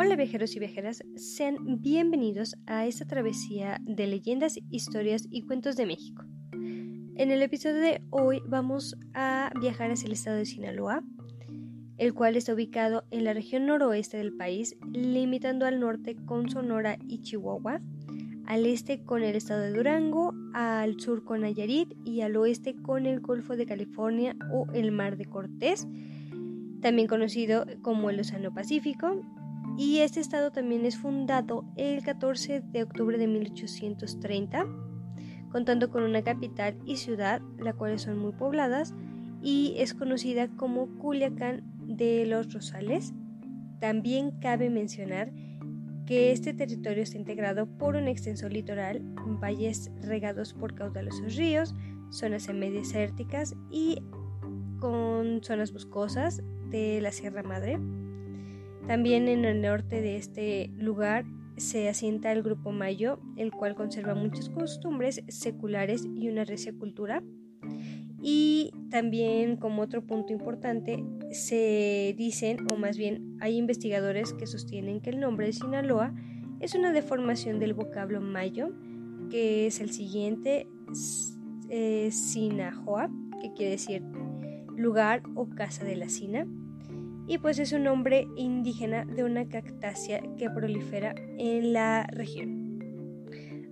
Hola viajeros y viajeras, sean bienvenidos a esta travesía de leyendas, historias y cuentos de México. En el episodio de hoy vamos a viajar hacia el estado de Sinaloa, el cual está ubicado en la región noroeste del país, limitando al norte con Sonora y Chihuahua, al este con el estado de Durango, al sur con Nayarit y al oeste con el Golfo de California o el Mar de Cortés, también conocido como el Océano Pacífico, y este estado también es fundado el 14 de octubre de 1830, contando con una capital y ciudad, las cuales son muy pobladas, y es conocida como Culiacán de los Rosales. También cabe mencionar que este territorio está integrado por un extenso litoral, valles regados por caudalosos ríos, zonas semidesérticas y con zonas boscosas de la Sierra Madre. También en el norte de este lugar se asienta el grupo Mayo, el cual conserva muchas costumbres seculares y una recia cultura. Y también como otro punto importante, se dicen, o más bien hay investigadores que sostienen que el nombre de Sinaloa es una deformación del vocablo mayo, que es el siguiente, eh, Sinajoa, que quiere decir lugar o casa de la Sina y pues es un nombre indígena de una cactácea que prolifera en la región.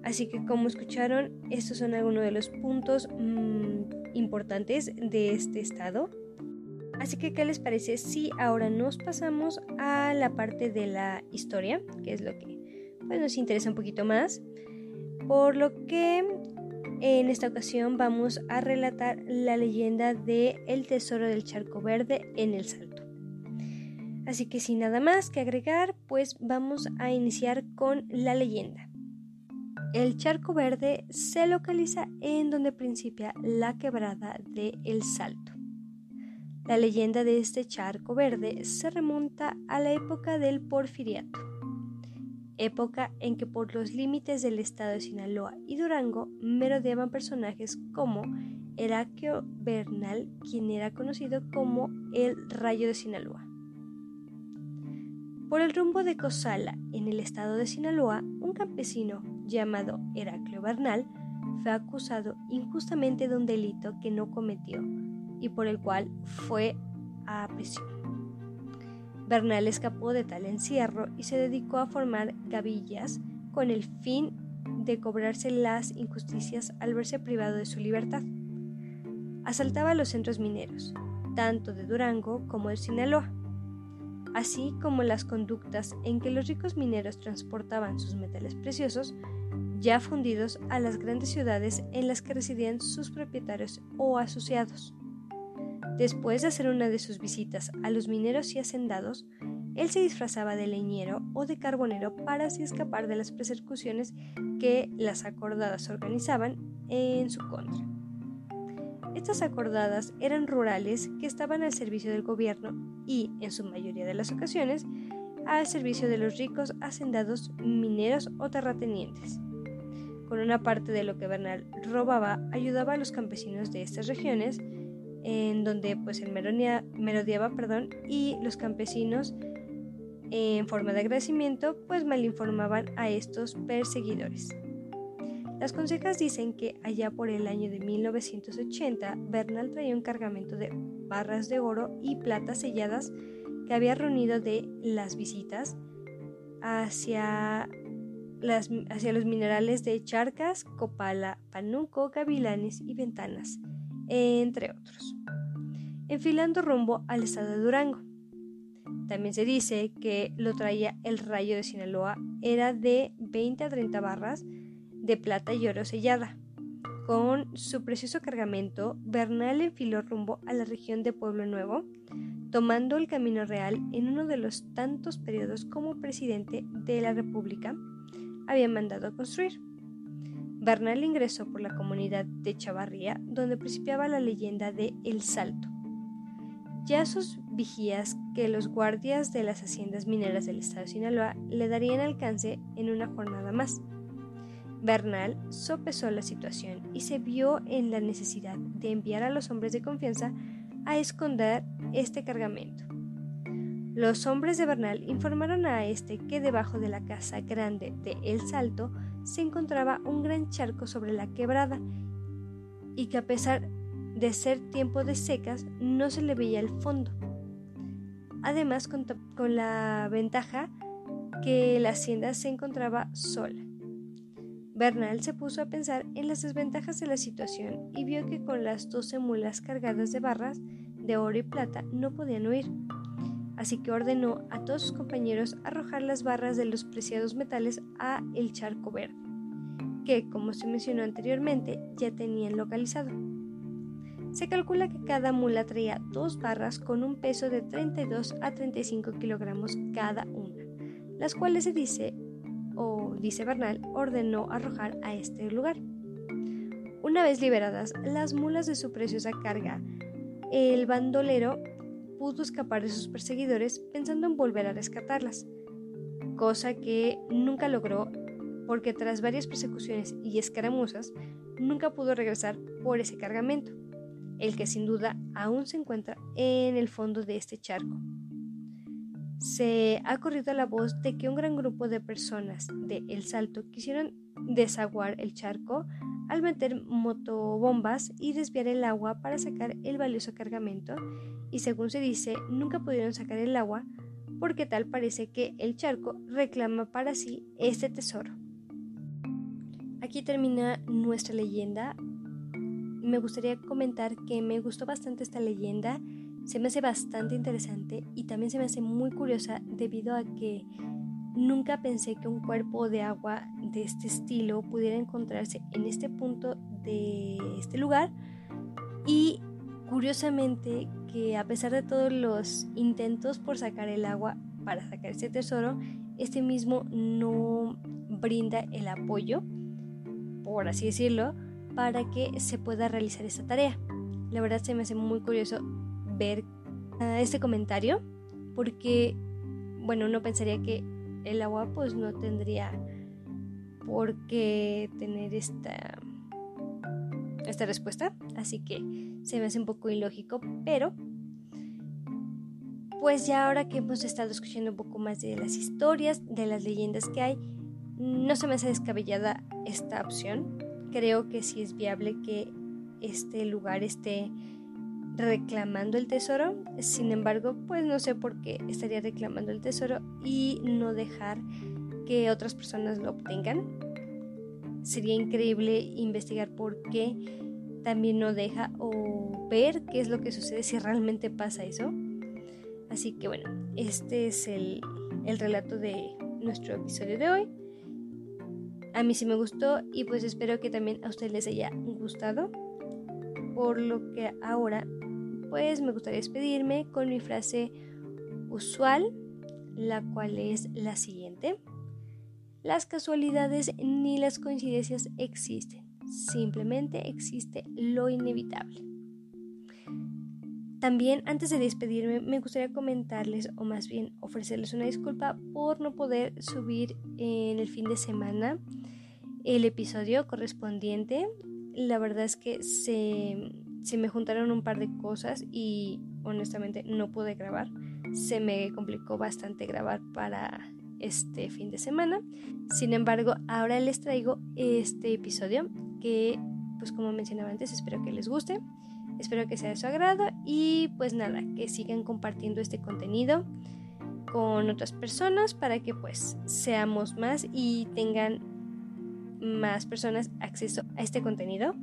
Así que como escucharon, estos son algunos de los puntos mm, importantes de este estado. Así que, ¿qué les parece si ahora nos pasamos a la parte de la historia, que es lo que pues, nos interesa un poquito más? Por lo que en esta ocasión vamos a relatar la leyenda de El Tesoro del Charco Verde en el Salto. Así que sin nada más que agregar, pues vamos a iniciar con la leyenda. El charco verde se localiza en donde principia la quebrada de El Salto. La leyenda de este charco verde se remonta a la época del Porfiriato, época en que por los límites del estado de Sinaloa y Durango merodeaban personajes como Heraclio Bernal, quien era conocido como el Rayo de Sinaloa. Por el rumbo de Cosala, en el estado de Sinaloa, un campesino llamado Heraclio Bernal fue acusado injustamente de un delito que no cometió y por el cual fue a prisión. Bernal escapó de tal encierro y se dedicó a formar gavillas con el fin de cobrarse las injusticias al verse privado de su libertad. Asaltaba los centros mineros, tanto de Durango como de Sinaloa, así como las conductas en que los ricos mineros transportaban sus metales preciosos ya fundidos a las grandes ciudades en las que residían sus propietarios o asociados. Después de hacer una de sus visitas a los mineros y hacendados, él se disfrazaba de leñero o de carbonero para así escapar de las persecuciones que las acordadas organizaban en su contra. Estas acordadas eran rurales que estaban al servicio del gobierno y, en su mayoría de las ocasiones, al servicio de los ricos hacendados mineros o terratenientes. Con una parte de lo que Bernal robaba, ayudaba a los campesinos de estas regiones, en donde pues el merodeaba perdón, y los campesinos, en forma de agradecimiento, pues malinformaban a estos perseguidores. Las consejas dicen que allá por el año de 1980, Bernal traía un cargamento de barras de oro y plata selladas que había reunido de las visitas hacia, hacia los minerales de charcas, copala, panuco, gavilanes y ventanas, entre otros, enfilando rumbo al estado de Durango. También se dice que lo traía el rayo de Sinaloa, era de 20 a 30 barras, de plata y oro sellada. Con su precioso cargamento, Bernal enfiló rumbo a la región de Pueblo Nuevo, tomando el camino real en uno de los tantos periodos como presidente de la República había mandado construir. Bernal ingresó por la comunidad de Chavarría, donde principiaba la leyenda de El Salto. Ya sus vigías que los guardias de las haciendas mineras del estado de Sinaloa le darían alcance en una jornada más. Bernal sopesó la situación y se vio en la necesidad de enviar a los hombres de confianza a esconder este cargamento. Los hombres de Bernal informaron a este que debajo de la casa grande de El Salto se encontraba un gran charco sobre la quebrada y que a pesar de ser tiempo de secas no se le veía el fondo. Además, con, la ventaja que la hacienda se encontraba sola. Bernal se puso a pensar en las desventajas de la situación y vio que con las doce mulas cargadas de barras de oro y plata no podían huir. Así que ordenó a todos sus compañeros arrojar las barras de los preciados metales a el charco verde, que, como se mencionó anteriormente, ya tenían localizado. Se calcula que cada mula traía dos barras con un peso de 32 a 35 kilogramos cada una, las cuales se dice o dice Bernal, ordenó arrojar a este lugar. Una vez liberadas las mulas de su preciosa carga, el bandolero pudo escapar de sus perseguidores pensando en volver a rescatarlas, cosa que nunca logró porque tras varias persecuciones y escaramuzas nunca pudo regresar por ese cargamento, el que sin duda aún se encuentra en el fondo de este charco se ha corrido la voz de que un gran grupo de personas de El Salto quisieron desaguar el charco al meter motobombas y desviar el agua para sacar el valioso cargamento y según se dice nunca pudieron sacar el agua porque tal parece que el charco reclama para sí este tesoro. Aquí termina nuestra leyenda. Me gustaría comentar que me gustó bastante esta leyenda se me hace bastante interesante y también se me hace muy curiosa debido a que nunca pensé que un cuerpo de agua de este estilo pudiera encontrarse en este punto de este lugar y curiosamente que a pesar de todos los intentos por sacar el agua para sacar este tesoro, este mismo no brinda el apoyo, por así decirlo, para que se pueda realizar esta tarea. La verdad se me hace muy curioso ver este comentario porque, bueno, uno pensaría que el agua pues no tendría por qué tener esta, esta respuesta, así que se me hace un poco ilógico, pero pues ya ahora que hemos estado escuchando un poco más de las historias, de las leyendas que hay, no se me hace descabellada esta opción. Creo que sí es viable que este lugar esté reclamando el tesoro. Sin embargo, pues no sé por qué estaría reclamando el tesoro y no dejar que otras personas lo obtengan. Sería increíble investigar por qué también no deja o ver qué es lo que sucede si realmente pasa eso. Así que bueno, este es el, el relato de nuestro episodio de hoy. A mí sí me gustó y pues espero que también a ustedes les haya gustado. Por lo que ahora pues me gustaría despedirme con mi frase usual, la cual es la siguiente. Las casualidades ni las coincidencias existen, simplemente existe lo inevitable. También antes de despedirme me gustaría comentarles o más bien ofrecerles una disculpa por no poder subir en el fin de semana el episodio correspondiente. La verdad es que se se me juntaron un par de cosas y honestamente no pude grabar. Se me complicó bastante grabar para este fin de semana. Sin embargo, ahora les traigo este episodio que, pues como mencionaba antes, espero que les guste. Espero que sea de su agrado y pues nada, que sigan compartiendo este contenido con otras personas para que pues seamos más y tengan más personas acceso a este contenido.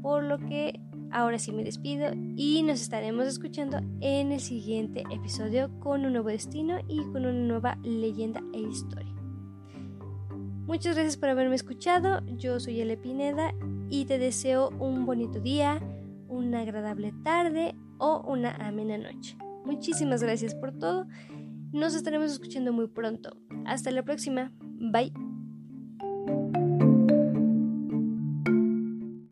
Por lo que Ahora sí me despido y nos estaremos escuchando en el siguiente episodio con un nuevo destino y con una nueva leyenda e historia. Muchas gracias por haberme escuchado. Yo soy Ele Pineda y te deseo un bonito día, una agradable tarde o una amena noche. Muchísimas gracias por todo. Nos estaremos escuchando muy pronto. Hasta la próxima. Bye.